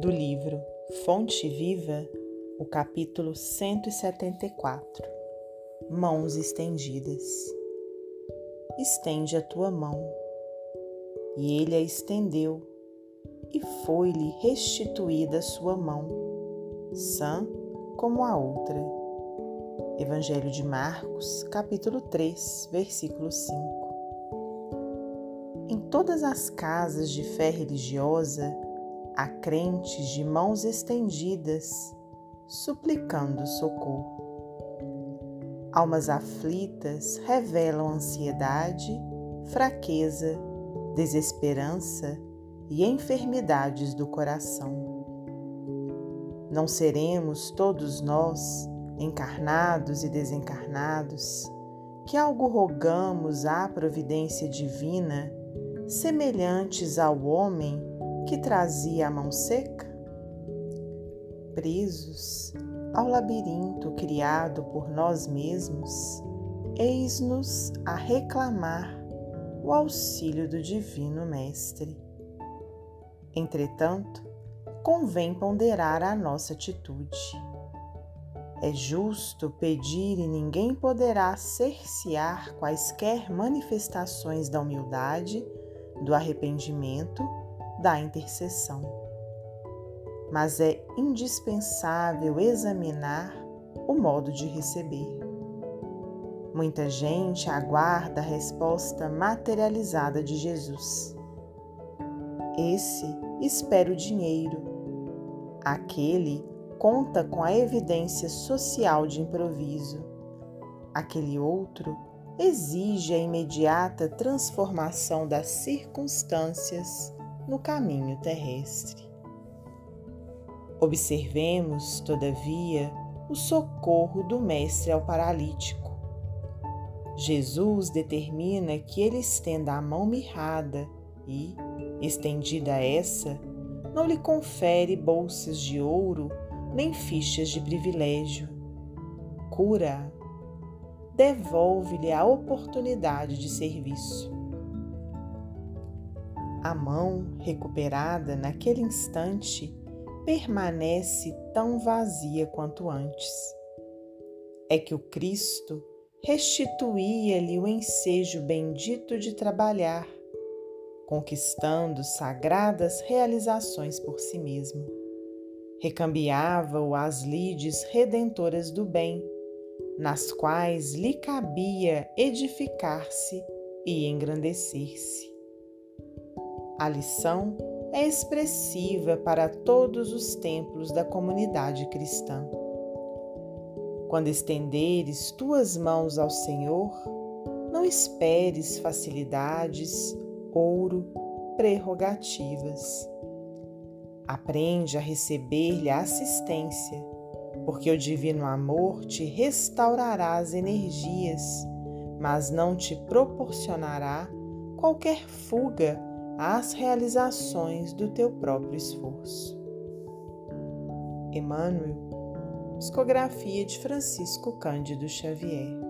do livro Fonte Viva, o capítulo 174 Mãos estendidas. Estende a tua mão. E ele a estendeu, e foi-lhe restituída a sua mão, sã como a outra. Evangelho de Marcos, capítulo 3, versículo 5. Em todas as casas de fé religiosa, há crentes de mãos estendidas, suplicando socorro. Almas aflitas revelam ansiedade, fraqueza, desesperança e enfermidades do coração. Não seremos todos nós, encarnados e desencarnados, que algo rogamos à providência divina, semelhantes ao homem que trazia a mão seca? Presos ao labirinto criado por nós mesmos, eis-nos a reclamar o auxílio do Divino Mestre. Entretanto, convém ponderar a nossa atitude. É justo pedir e ninguém poderá cercear quaisquer manifestações da humildade, do arrependimento da intercessão. Mas é indispensável examinar o modo de receber. Muita gente aguarda a resposta materializada de Jesus. Esse espera o dinheiro. Aquele conta com a evidência social de improviso. Aquele outro exige a imediata transformação das circunstâncias no caminho terrestre. Observemos, todavia, o socorro do Mestre ao paralítico. Jesus determina que ele estenda a mão mirrada e, estendida essa, não lhe confere bolsas de ouro nem fichas de privilégio. Cura, devolve-lhe a oportunidade de serviço. A mão, recuperada naquele instante, permanece tão vazia quanto antes. É que o Cristo restituía-lhe o ensejo bendito de trabalhar, conquistando sagradas realizações por si mesmo. Recambiava-o às lides redentoras do bem, nas quais lhe cabia edificar-se e engrandecer-se. A lição é expressiva para todos os templos da comunidade cristã. Quando estenderes tuas mãos ao Senhor, não esperes facilidades, ouro, prerrogativas. Aprende a receber-lhe assistência, porque o divino amor te restaurará as energias, mas não te proporcionará qualquer fuga às realizações do teu próprio esforço. Emmanuel, psicografia de Francisco Cândido Xavier.